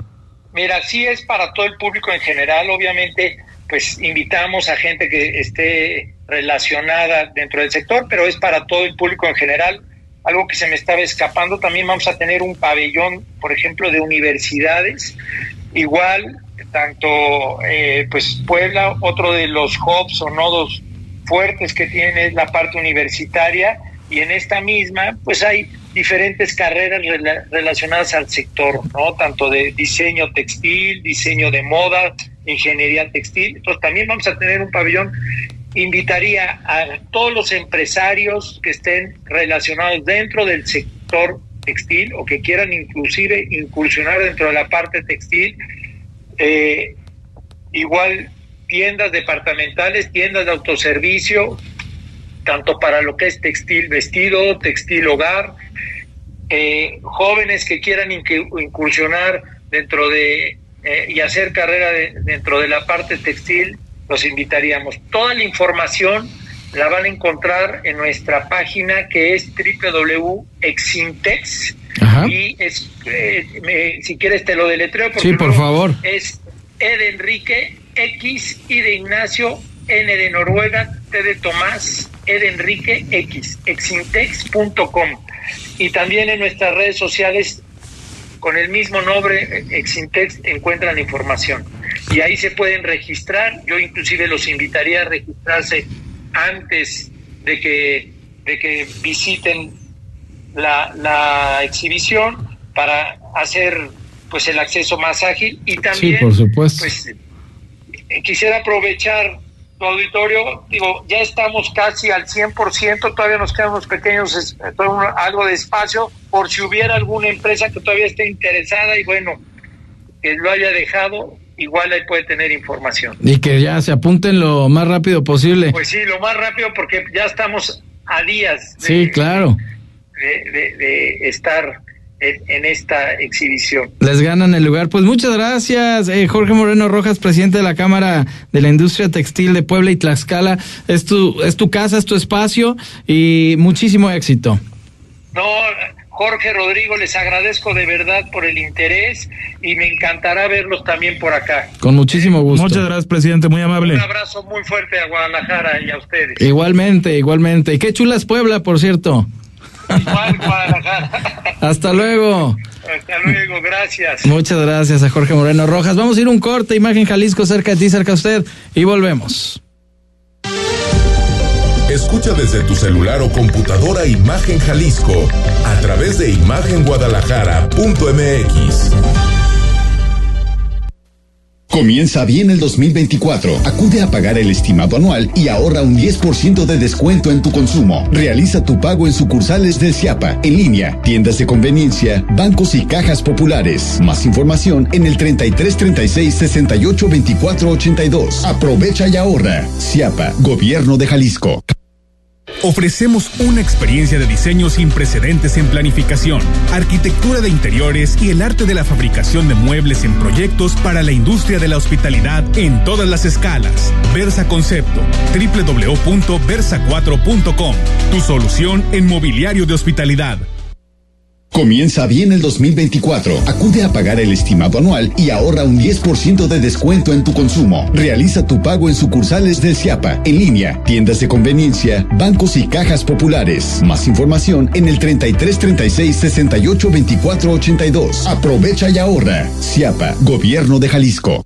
Mira, sí es para todo el público en general, obviamente pues invitamos a gente que esté relacionada dentro del sector, pero es para todo el público en general. Algo que se me estaba escapando, también vamos a tener un pabellón, por ejemplo, de universidades, igual tanto eh, pues Puebla, otro de los hubs o nodos fuertes que tiene es la parte universitaria y en esta misma pues hay diferentes carreras relacionadas al sector, ¿no? Tanto de diseño textil, diseño de moda, ingeniería textil. Entonces también vamos a tener un pabellón. Invitaría a todos los empresarios que estén relacionados dentro del sector textil o que quieran inclusive incursionar dentro de la parte textil eh, igual tiendas departamentales, tiendas de autoservicio, tanto para lo que es textil vestido, textil hogar, eh, jóvenes que quieran incursionar dentro de eh, y hacer carrera dentro de la parte textil, los invitaríamos. Toda la información la van a encontrar en nuestra página que es www.exintex y es, eh, si quieres te lo deletreo. Sí, por favor. Es E de Enrique, X, I de Ignacio, N de Noruega, T de Tomás, E de Enrique, X, exintex.com. Y también en nuestras redes sociales con el mismo nombre, Exintex, encuentran información. Y ahí se pueden registrar. Yo inclusive los invitaría a registrarse antes de que, de que visiten la, la exhibición para hacer pues el acceso más ágil y también por supuesto. pues eh, quisiera aprovechar tu auditorio, digo, ya estamos casi al 100%, todavía nos quedan unos pequeños, algo de espacio, por si hubiera alguna empresa que todavía esté interesada y bueno, que lo haya dejado, igual ahí puede tener información. Y que ya se apunten lo más rápido posible. Pues sí, lo más rápido porque ya estamos a días. sí, claro de, estar en, esta exhibición. Les ganan el lugar. Pues muchas gracias, eh, Jorge Moreno Rojas, presidente de la Cámara de la Industria Textil de Puebla y Tlaxcala. Es tu, es tu casa, es tu espacio y muchísimo éxito. No, Jorge Rodrigo, les agradezco de verdad por el interés y me encantará verlos también por acá. Con muchísimo gusto. Muchas gracias, presidente, muy amable. Un abrazo muy fuerte a Guadalajara y a ustedes. Igualmente, igualmente. Y qué chula es Puebla, por cierto. Hasta luego. Hasta luego, gracias. Muchas gracias a Jorge Moreno Rojas. Vamos a ir un corte, Imagen Jalisco, cerca de ti, cerca de usted, y volvemos. Escucha desde tu celular o computadora Imagen Jalisco a través de imagenguadalajara.mx. Comienza bien el 2024. Acude a pagar el estimado anual y ahorra un 10% de descuento en tu consumo. Realiza tu pago en sucursales del CIAPA, en línea, tiendas de conveniencia, bancos y cajas populares. Más información en el 33 36 68 24 82. Aprovecha y ahorra. CIAPA, Gobierno de Jalisco. Ofrecemos una experiencia de diseño sin precedentes en planificación, arquitectura de interiores y el arte de la fabricación de muebles en proyectos para la industria de la hospitalidad en todas las escalas. Versa Concepto, www.versa4.com, tu solución en mobiliario de hospitalidad. Comienza bien el 2024. Acude a pagar el estimado anual y ahorra un 10% de descuento en tu consumo. Realiza tu pago en sucursales del CIAPA, en línea, tiendas de conveniencia, bancos y cajas populares. Más información en el 33 36 68 24 82. Aprovecha y ahorra. CIAPA, Gobierno de Jalisco.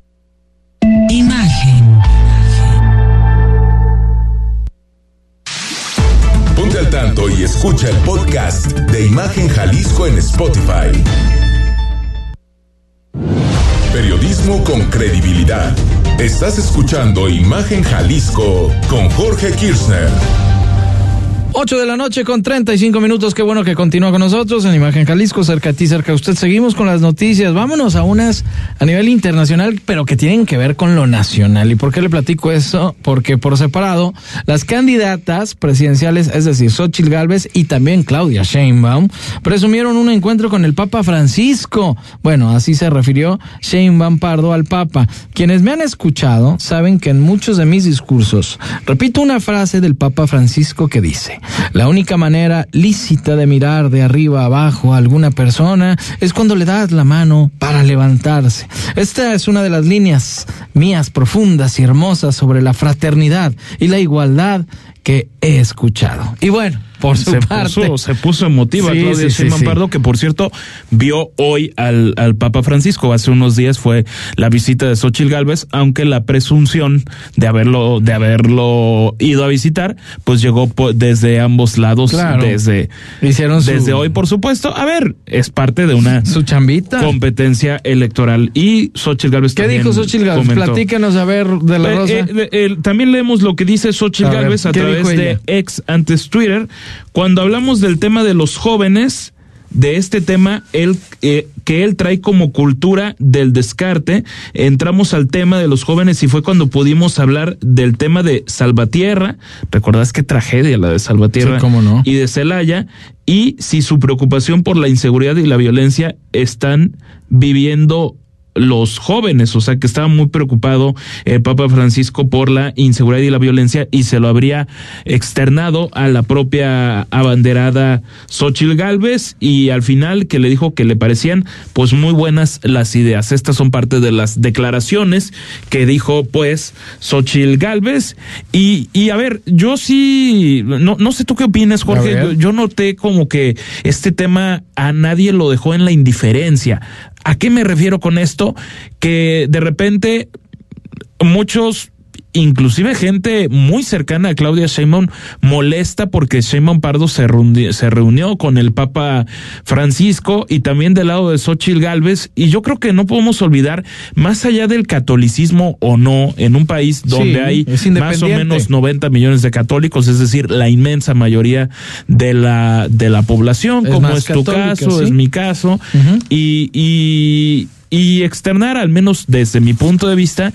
Y escucha el podcast de Imagen Jalisco en Spotify. Periodismo con credibilidad. Estás escuchando Imagen Jalisco con Jorge Kirchner. 8 de la noche con 35 minutos. Qué bueno que continúa con nosotros en Imagen Jalisco, cerca a ti, cerca a usted. Seguimos con las noticias. Vámonos a unas a nivel internacional, pero que tienen que ver con lo nacional. ¿Y por qué le platico eso? Porque por separado, las candidatas presidenciales, es decir, Xochitl Galvez y también Claudia Sheinbaum, presumieron un encuentro con el Papa Francisco. Bueno, así se refirió Sheinbaum Pardo al Papa. Quienes me han escuchado saben que en muchos de mis discursos repito una frase del Papa Francisco que dice, la única manera lícita de mirar de arriba abajo a alguna persona es cuando le das la mano para levantarse. Esta es una de las líneas mías profundas y hermosas sobre la fraternidad y la igualdad que he escuchado. Y bueno, por su se parte. Puso, se puso emotiva Sí, Claudia sí, sí, Sheinbaum sí. Pardo, que por cierto vio hoy al, al Papa Francisco. Hace unos días fue la visita de Xochitl Galvez, aunque la presunción de haberlo, de haberlo ido a visitar, pues llegó po- desde ambos lados, Claro. desde, Hicieron su- desde hoy, por supuesto. A ver, es parte de una su chambita. competencia electoral. Y Xochitl Galvez ¿Qué dijo Xochitl Gálvez? comentó. Platícanos a ver de la Eh, Rosa. eh, eh, también leemos lo que dice Xochitl A ver, Galvez a ¿qué través de ex antes Twitter. Cuando hablamos del tema de los jóvenes, de este tema, él, eh, que él trae como cultura del descarte, entramos al tema de los jóvenes y fue cuando pudimos hablar del tema de Salvatierra. ¿Recordás qué tragedia la de Salvatierra? Sí, cómo no. Y de Celaya. Y si su preocupación por la inseguridad y la violencia están viviendo los jóvenes, o sea que estaba muy preocupado el Papa Francisco por la inseguridad y la violencia y se lo habría externado a la propia abanderada Xochil Galvez y al final que le dijo que le parecían pues muy buenas las ideas. Estas son parte de las declaraciones que dijo pues Xochil Galvez y, y a ver, yo sí, no, no sé tú qué opinas Jorge, yo, yo noté como que este tema a nadie lo dejó en la indiferencia. ¿A qué me refiero con esto? Que de repente muchos inclusive gente muy cercana a Claudia Sheinbaum molesta porque Sheinbaum Pardo se reunió, se reunió con el Papa Francisco y también del lado de Xochitl Galvez y yo creo que no podemos olvidar más allá del catolicismo o no en un país donde Sí, hay más o menos 90 millones de católicos, es decir, la inmensa mayoría de la de la población, Es como es tu caso, sí. es mi caso, y, y, y externar, al menos desde mi punto de vista,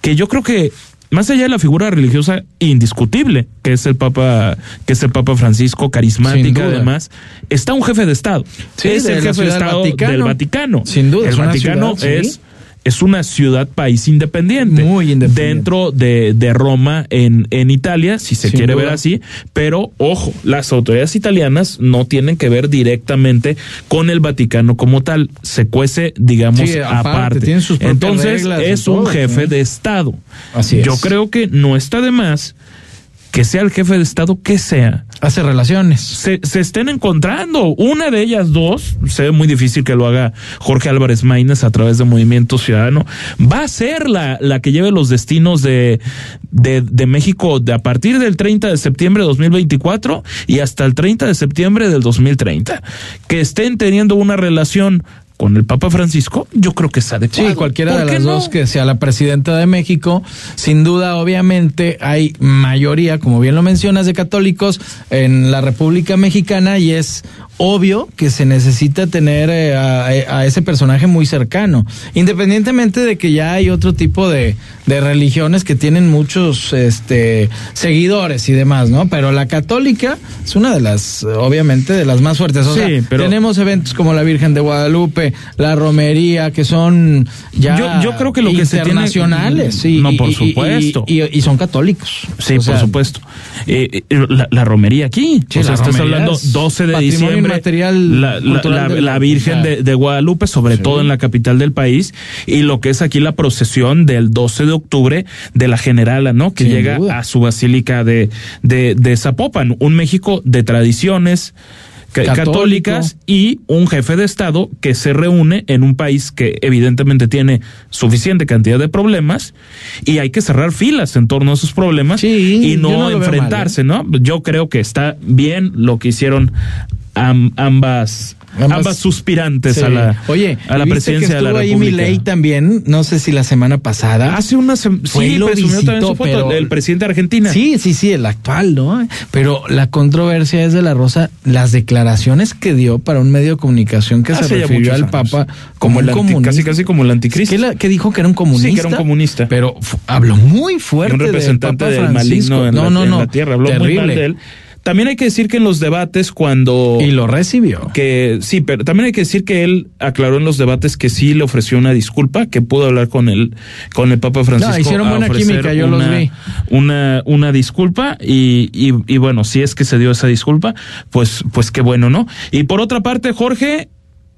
que yo creo que más allá de la figura religiosa indiscutible, que es el Papa, que es el Papa Francisco, carismática además, está un jefe de Estado. es el jefe de Estado del Vaticano. Sin duda. El Vaticano es es una ciudad país independiente. Muy independiente. Dentro de, de Roma en, en Italia, si se quiere ver así. Pero ojo, las autoridades italianas no tienen que ver directamente con el Vaticano como tal. Se cuece, digamos, aparte. Entonces es un jefe de Estado. Así Yo creo que no está de más que sea el jefe de Estado, que sea. Hace relaciones. Se, se estén encontrando. Una de ellas dos, se ve muy difícil que lo haga Jorge Álvarez Maínez a través de Movimiento Ciudadano. Va a ser la, la que lleve los destinos de, de, de México de a partir del 30 de septiembre de 2024 y hasta el 30 de septiembre del 2030. Que estén teniendo una relación con el Papa Francisco, yo creo que es adecuado. Sí, cualquiera de las dos que sea la presidenta de México, sin duda, obviamente, hay mayoría, como bien lo mencionas, de católicos en la República Mexicana y es obvio que se necesita tener eh, a, a, ese personaje muy cercano, independientemente de que ya hay otro tipo de, de religiones que tienen muchos este, seguidores y demás, ¿no? Pero la católica es una de las, obviamente, de las más fuertes. O Sí, sea, pero- tenemos eventos como la Virgen de Guadalupe, la romería, que son ya Yo- yo creo que lo que se tiene- internacionales. sí, No, y- por y- y- supuesto. Y, y son católicos. Sí, O por sea, supuesto. Eh, eh, la, la romería aquí. Sí, o sea, estás hablando es 12 de diciembre. inmaterial la, la- la- Virgen de, de Guadalupe, sobre todo en la capital del país, y lo que es aquí la procesión del 12 de octubre de la Generala, ¿no? Que Sin llega duda. a su basílica de, de, de Zapopan, un México de tradiciones Católico. católicas y un jefe de Estado que se reúne en un país que evidentemente tiene suficiente cantidad de problemas y hay que cerrar filas en torno a esos problemas y no, veo enfrentarse, ¿no? Yo creo que está bien lo que hicieron am- ambas, Ambas- ambas, suspirantes Sí. a la, Oye, a la ¿y presidencia que de la estuvo ahí República. Milei también, no sé si la semana pasada. Hace una semana, y sí, lo presumió también visitó, su foto pero- del presidente de Argentina. Sí, sí, sí, el actual, ¿no? Pero la controversia es de la Rosa, las declaraciones que dio para un medio de comunicación que Hace se refirió al. Papa Como como el comunista. casi casi como el anticristo. Que, la- que dijo que era un comunista. Sí, que era un comunista. Pero habló muy fuerte un representante del Papa maligno en, no, la, no, en no, la tierra. Habló muy terrible. mal de él. También hay que decir que en los debates cuando... Y lo recibió. Que sí, pero también hay que decir que él aclaró en los debates que sí le ofreció una disculpa, que pudo hablar con el, con el Papa Francisco. No, hicieron buena química, yo los una- vi. Una, una disculpa y, y, y bueno, si es que se dio esa disculpa, pues, pues qué bueno, ¿no? Y por otra parte, Jorge,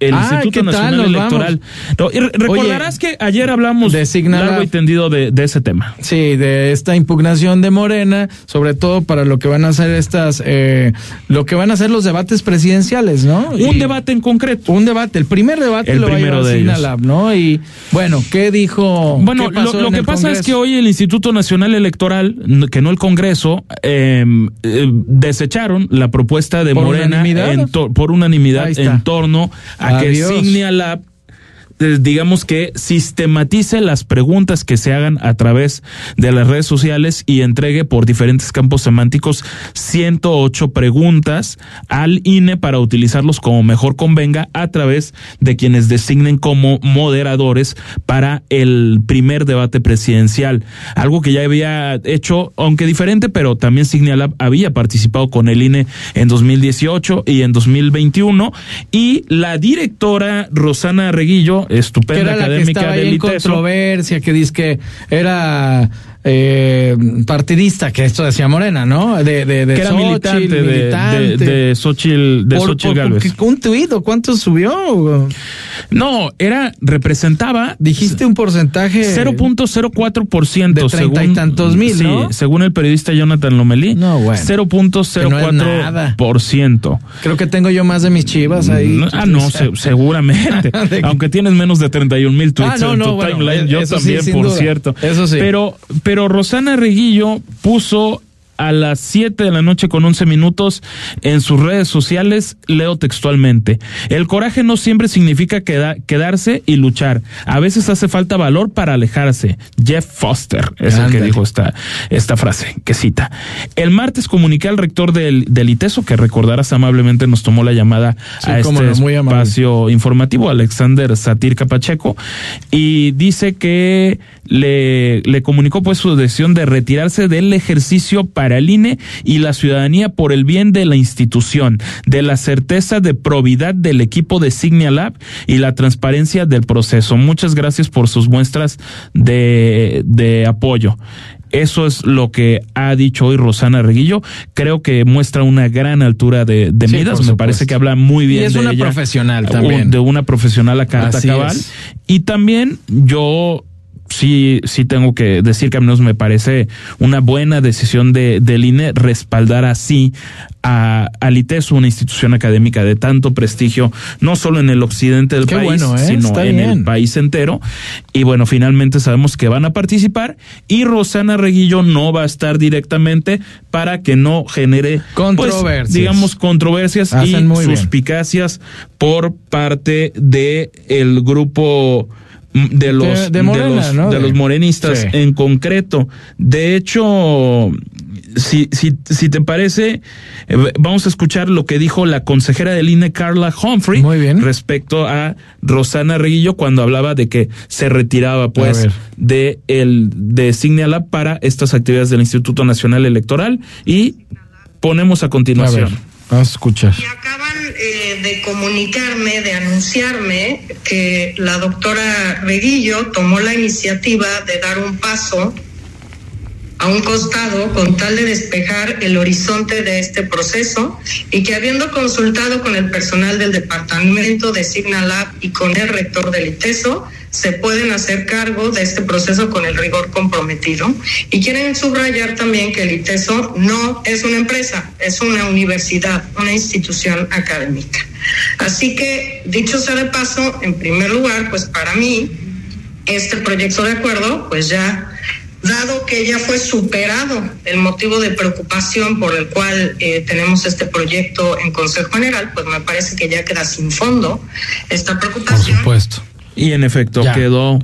el Ay, Instituto. Nacional Electoral. No, y re- recordarás que ayer hablamos largo y tendido de, de ese tema. Sí, de esta impugnación de Morena, sobre todo para lo que van a hacer estas, eh, lo que van a hacer los debates presidenciales, ¿no? Un debate en concreto. Un debate, el primer debate El lo va a primero llevar de ellos. Signalab, ¿no? Y bueno, ¿qué dijo? Bueno, qué pasó lo, lo que pasa es que hoy el Instituto Nacional Electoral, que no el Congreso, eh, eh, desecharon la propuesta de ¿Por Morena unanimidad? en to- por unanimidad en torno a Adiós. que Signia Lab digamos que sistematice las preguntas que se hagan a través de las redes sociales y entregue por diferentes campos semánticos 108 preguntas al INE para utilizarlos como mejor convenga a través de quienes designen como moderadores para el primer debate presidencial. Algo que ya había hecho, aunque diferente, pero también Signalab había participado con el INE en 2018 y en 2021 y la directora Rosana Reguillo, estupenda era la que académica estaba ahí en controversia, que dice que era eh, partidista, que esto decía Morena, ¿no? De, de, de que era Xochitl, militante, de, militante. de, de Xochitl, de Por- Xochitl por- Gálvez. porque ¿Un tuit o cuánto subió? No, era, representaba. Dijiste un porcentaje. 0.04% De treinta y tantos mil, sí, ¿no? según el periodista Jonathan Lomelí. No, bueno. Que no es 0.04%. Creo que tengo yo más de mis chivas ahí. Ah, no, se- seguramente. De- Aunque tienes menos de 31 mil tweets Ah, no, en tu bueno, timeline, yo sí, también, por duda. cierto. Eso sí. Pero, pero Rosana Reguillo puso a las 7 de la noche con 11 minutos en sus redes sociales, leo textualmente, el coraje no siempre significa quedarse y luchar, a veces hace falta valor para alejarse. Jeff Foster es el que dijo esta, esta frase, que cita. El martes comuniqué al rector del, del ITESO, que recordarás amablemente nos tomó la llamada a este espacio informativo, Alexander Satir Capacheco, y dice que le, le comunicó pues su decisión de retirarse del ejercicio para el INE y la ciudadanía por el bien de la institución, de la certeza de probidad del equipo de Signia Lab y la transparencia del proceso. Muchas gracias por sus muestras de, de apoyo. Eso es lo que ha dicho hoy Rosana Reguillo. Creo que muestra una gran altura de, de midas. Me parece que habla muy bien y es de una profesional también. De una profesional a carta cabal. Y también yo sí, sí tengo que decir que al menos me parece una buena decisión de, del INE respaldar así a, al ITES, una institución académica de tanto prestigio, no solo en el occidente del país, ¿eh? sino en el país entero. Y bueno, finalmente sabemos que van a participar y Rosana Reguillo no va a estar directamente para que no genere pues, controversias, digamos controversias y suspicacias por parte de el grupo de los de, los, morenistas en concreto. De hecho, si, si, si te parece, eh, vamos a escuchar lo que dijo la consejera del INE, Carla Humphrey, respecto a Rosana Reguillo cuando hablaba de que se retiraba, pues, de el de Signala para estas actividades del Instituto Nacional Electoral y ponemos a continuación. A escuchar. Acaban eh, de comunicarme, de anunciarme que la doctora Reguillo tomó la iniciativa de dar un paso a un costado con tal de despejar el horizonte de este proceso y que habiendo consultado con el personal del departamento de Signalab y con el rector del ITESO, se pueden hacer cargo de este proceso con el rigor comprometido. Y quieren subrayar también que el ITESO no es una empresa, es una universidad, una institución académica. Así que, dicho sea de paso, en primer lugar, pues para mí, este proyecto de acuerdo, pues ya dado que ya fue superado el motivo de preocupación por el cual eh, tenemos este proyecto en Consejo General, pues me parece que ya queda sin fondo esta preocupación. Por supuesto. Y en efecto, quedó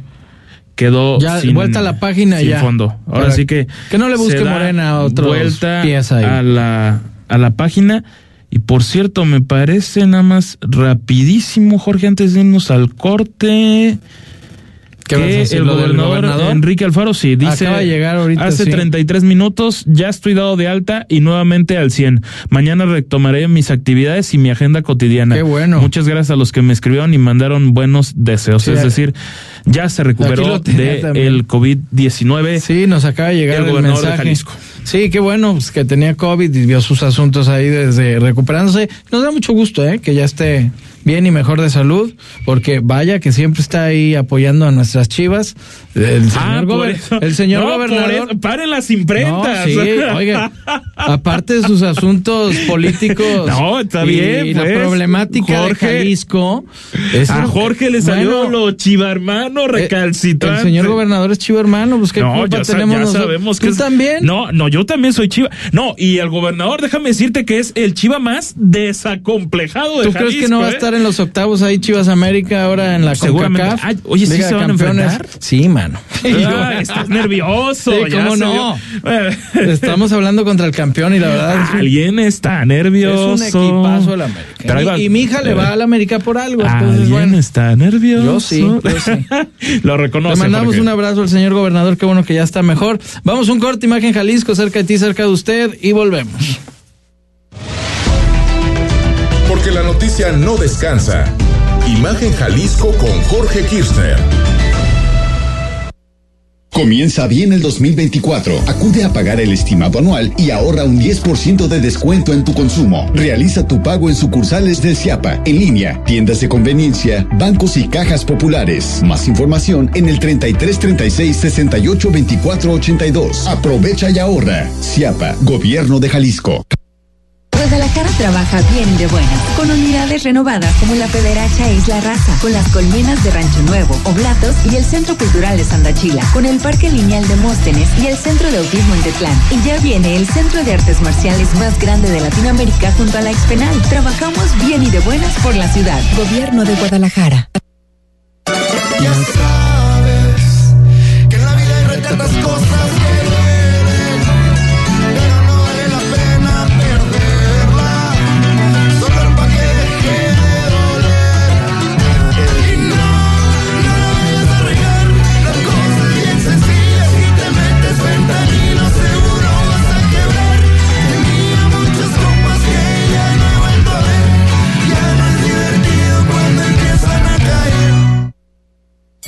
quedó ya sin, vuelta a la página sin fondo. Ahora sí que que no le busque Morena a otro vuelta a la a la página. Y por cierto, me parece nada más rapidísimo, Jorge, antes de irnos al corte que el gobernador, Enrique Alfaro sí dice Acaba de llegar ahorita, hace 33 minutos ya estoy dado de alta y nuevamente al 100. Mañana retomaré mis actividades y mi agenda cotidiana. Qué bueno. Muchas gracias a los que me escribieron y mandaron buenos deseos. es decir, ya se recuperó de el COVID-19. Sí, nos acaba de llegar el, gobernador de Jalisco. Sí, qué bueno, pues que tenía COVID y vio sus asuntos ahí desde recuperándose. Nos da mucho gusto, ¿eh? Que ya esté bien y mejor de salud, porque vaya que siempre está ahí apoyando a nuestras chivas. El ah, señor, el señor gobernador. paren las imprentas. sí, oiga, aparte de sus asuntos políticos. No, está bien. Y la pues, problemática de Jalisco. a Jorge le salió lo chiva hermano eh, recalcitrante. El señor gobernador es chiva hermano, pues qué no, ya, tenemos. Ya sabemos que ¿Tú también. No, no, yo también soy chiva. No, y el gobernador, déjame decirte que es el chiva más desacomplejado de ¿Tú crees que no va a estar en los octavos ahí Chivas América ahora en la CONCACAF. oye, ¿sí se van a enfrentar? Sí, mano. Ah, estás nervioso. Sí, ¿cómo no? Estamos hablando contra el campeón y la verdad. Alguien está nervioso. Es un equipazo el América. y, mi hija le va al América por algo. Alguien está nervioso. Yo sí, yo sí. Lo reconoce. Le mandamos un abrazo al señor gobernador. Qué bueno que ya está mejor. Vamos un corte, imagen Jalisco, cerca de ti, cerca de usted y volvemos porque la noticia no descansa. Imagen Jalisco con Jorge Kirchner. Comienza bien el 2024. Acude a pagar el estimado anual y ahorra un 10% de descuento en tu consumo. Realiza tu pago en sucursales del CIAPA, en línea, tiendas de conveniencia, bancos y cajas populares. Más información en el 33 36 68 24 82. Aprovecha y ahorra. CIAPA, Gobierno de Jalisco. Guadalajara trabaja bien y de buenas, con unidades renovadas como la Federacha Isla Raza, con las colmenas de Rancho Nuevo, Oblatos y el Centro Cultural de Sandachila, con el Parque Lineal de Móstenes y el Centro de Autismo en Tetlán. Y ya viene el Centro de Artes Marciales más grande de Latinoamérica junto a la Expenal. Trabajamos bien y de buenas por la ciudad. Gobierno de Guadalajara.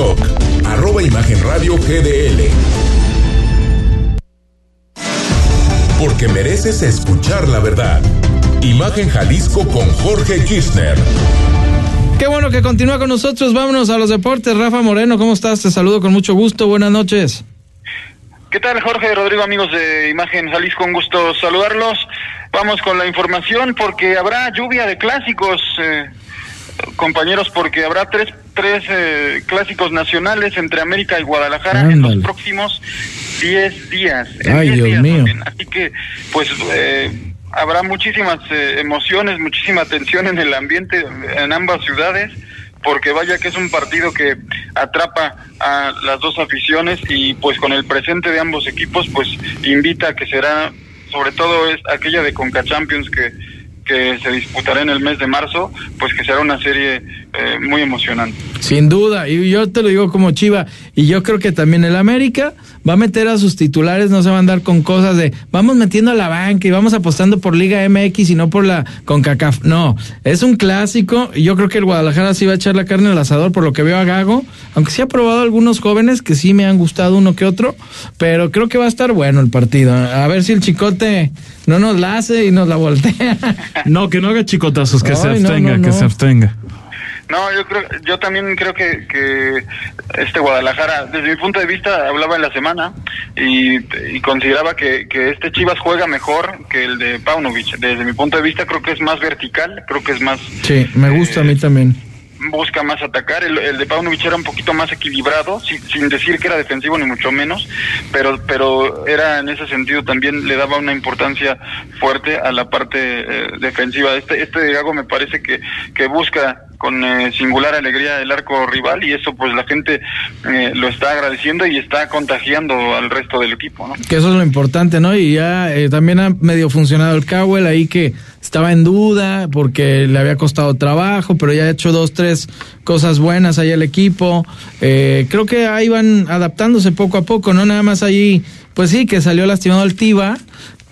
TikTok, arroba Imagen Radio GDL. Porque mereces escuchar la verdad. Imagen Jalisco con Jorge Kirchner. Qué bueno que continúa con nosotros. Vámonos a los deportes. Rafa Moreno, ¿cómo estás? Te saludo con mucho gusto. Buenas noches. ¿Qué tal, Jorge Rodrigo, amigos de Imagen Jalisco? Un gusto saludarlos. Vamos con la información porque habrá lluvia de clásicos, eh, compañeros, porque habrá tres, tres eh, clásicos nacionales entre América y Guadalajara en los próximos diez días. Ay, Dios mío. Así que, pues, eh, habrá muchísimas emociones, muchísima tensión en el ambiente en ambas ciudades porque vaya que es un partido que atrapa a las dos aficiones y pues con el presente de ambos equipos pues invita a que será sobre todo es aquella de Conca Champions que, que se disputará en el mes de marzo, pues que será una serie eh, muy emocionante. Sin duda, y yo te lo digo como Chiva, y yo creo que también el América va a meter a sus titulares, no se va a andar con cosas de vamos metiendo a la banca y vamos apostando por Liga MX y no por la CONCACAF. No, es un clásico y yo creo que el Guadalajara sí va a echar la carne al asador por lo que veo a Gago, aunque sí ha probado algunos jóvenes que sí me han gustado uno que otro, pero creo que va a estar bueno el partido. A ver si el chicote no nos la hace y nos la voltea. no, que no haga chicotazos, que se abstenga, que se abstenga. No, yo creo, yo también creo que, que este Guadalajara, desde mi punto de vista, hablaba en la semana y, consideraba que, que, este Chivas juega mejor que el de Paunovic. Desde mi punto de vista, creo que es más vertical, creo que es más. Sí, me gusta a mí también busca más atacar. El, el de Paunovic era un poquito más equilibrado, sin, decir que era defensivo ni mucho menos, pero pero era en ese sentido también le daba una importancia fuerte a la parte eh, defensiva. Este este de Gago me parece que que busca con eh, singular alegría el arco rival y eso pues la gente eh, lo está agradeciendo y está contagiando al resto del equipo, ¿no? Que eso es lo importante, ¿no? Y ya también ha medio funcionado el Cowell ahí que estaba en duda porque le había costado trabajo, pero ya ha hecho dos, tres cosas buenas ahí el equipo. Eh, creo que ahí van adaptándose poco a poco, ¿no? Nada más ahí, pues sí, que salió lastimado el Tiva,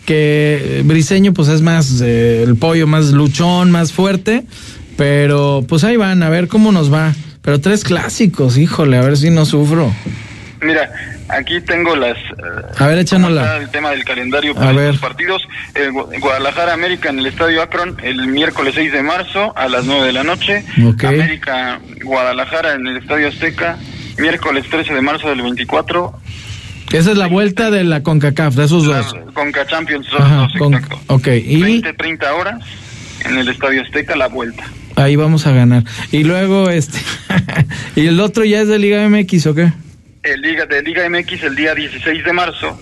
que Briseño pues es más eh, el pollo, más luchón, más fuerte, pero pues ahí van, a ver cómo nos va. pero tres clásicos, híjole, a ver si no sufro. Mira, aquí tengo las. A ver, échanosla. El tema del calendario para los partidos. El Guadalajara América en el Estadio Akron el miércoles 6 de marzo a las 9 de la noche. América Guadalajara en el Estadio Azteca miércoles 13 de marzo del 24. Esa es la vuelta de la CONCACAF, de esos dos. Conca Champions, dos, exacto. Ok, y. 20, 30 horas en el Estadio Azteca, la vuelta. Ahí vamos a ganar. Y luego, este. ¿Y el otro ya es de Liga MX o qué? El Liga, de Liga MX el día 16 de marzo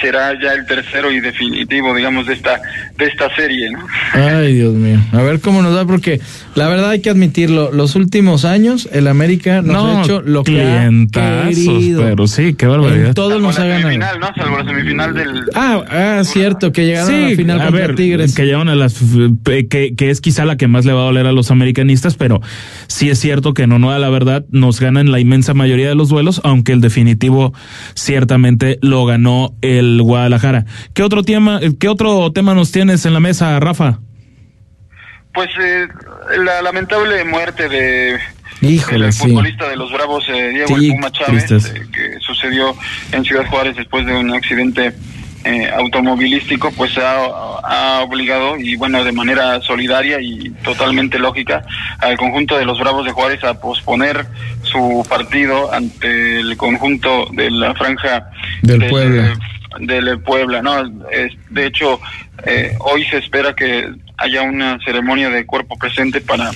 será ya el tercero y definitivo, digamos, de esta de esta serie, ¿no? Ay, Dios mío. A ver cómo nos da, porque la verdad hay que admitirlo, los últimos años el América nos ha hecho lo que ha querido. Pero sí, qué barbaridad. todos nos ha ganado. ¿no? Salvo la semifinal del... Ah, ah cierto, que llegaron a la final a ver, Tigres. Que llegaron a las... Que, que es quizá la que más le va a doler a los americanistas, pero sí es cierto que no, no, la verdad, nos ganan la inmensa mayoría de los duelos, aunque el definitivo ciertamente lo ganó el Guadalajara. ¿Qué otro tema, qué otro tema nos tienes en la mesa, Rafa? Pues eh, la lamentable muerte de el futbolista de los Bravos, eh, Diego Puma Chávez, eh, que sucedió en Ciudad Juárez después de un accidente automovilístico, pues ha, ha, obligado, y bueno, de manera solidaria y totalmente lógica, al conjunto de los Bravos de Juárez a posponer su partido ante el conjunto de la franja del pueblo del Puebla, ¿no? Es, de hecho, eh, hoy se espera que haya una ceremonia de cuerpo presente para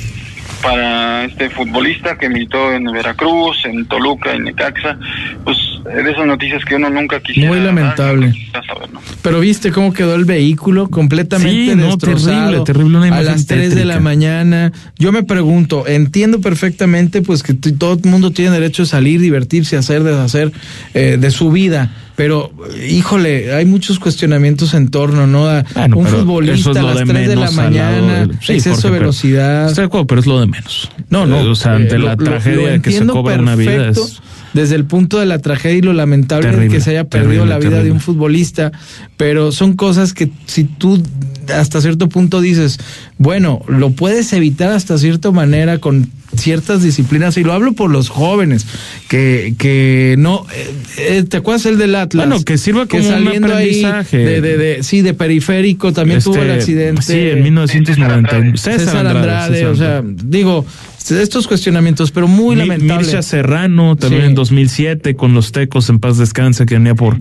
para este futbolista que militó en Veracruz, en Toluca, en Necaxa, pues de esas noticias que uno nunca quisiera Muy lamentable. Pero viste cómo quedó el vehículo completamente destrozado terrible, a las 3 de la mañana. Yo me pregunto, entiendo perfectamente pues que todo el mundo tiene derecho a salir, divertirse, hacer, deshacer eh, de su vida pero híjole, hay muchos cuestionamientos en torno, ¿no? A un futbolista a las 3 de la mañana, exceso de velocidad. pero es lo de menos. No, no. O sea, ante la tragedia que se cobra una vida desde el punto de la tragedia y lo lamentable de que se haya perdido la vida de un futbolista, pero son cosas que si tú hasta cierto punto dices, bueno, lo puedes evitar hasta cierta manera con ciertas disciplinas, y lo hablo por los jóvenes, que, que no, eh, eh, ¿te acuerdas el del Atlas? Bueno, que sirva como saliendo un aprendizaje. de, de, sí, de periférico también tuvo el este, accidente. Sí, en 1990. César, Andrade, o sea, digo, estos cuestionamientos, pero muy lamentable. Mircea Serrano, también en 2007, con los tecos en paz descansa, que venía por,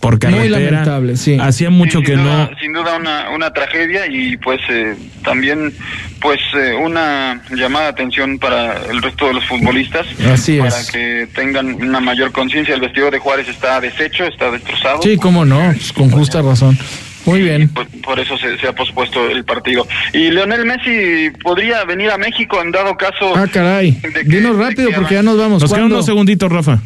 por carretera. Muy lamentable, sí. Hacía mucho que no. Sin duda una, una tragedia y pues eh, también pues eh, una llamada de atención para el resto de los futbolistas. Así para que tengan una mayor conciencia. El vestido de Juárez está deshecho, está destrozado. Sí, cómo no, pues, con justa razón. Muy bien. Por, eso se, ha pospuesto el partido. Y Leonel Messi podría venir a México en dado caso. Ah, caray. Dinos rápido porque ya nos vamos. Nos quedan unos segunditos, Rafa.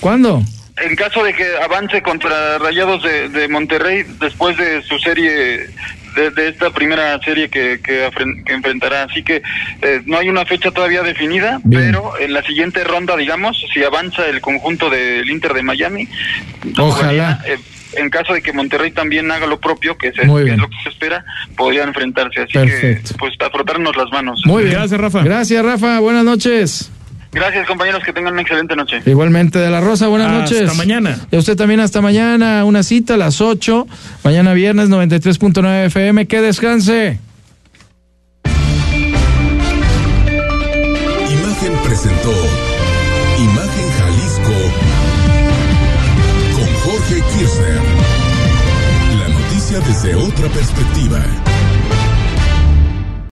¿Cuándo? En caso de que avance contra Rayados de, Monterrey después de su serie de, esta primera serie que, que, enfrentará. Así que eh, no hay una fecha todavía definida, pero en la siguiente ronda, digamos, si avanza el conjunto del Inter de Miami, ojalá. Eh, en caso de que Monterrey también haga lo propio, que es, lo que se espera, podría enfrentarse. Así que, pues, a frotarnos las manos. Muy bien. Gracias, Rafa. Gracias, Rafa. Buenas noches. Gracias, compañeros. Que tengan una excelente noche. Igualmente, de la Rosa, buenas noches. Hasta mañana. Y a usted también hasta mañana. Una cita a las 8. Mañana viernes, 93.9 FM. Que descanse. Imagen presentó desde otra perspectiva.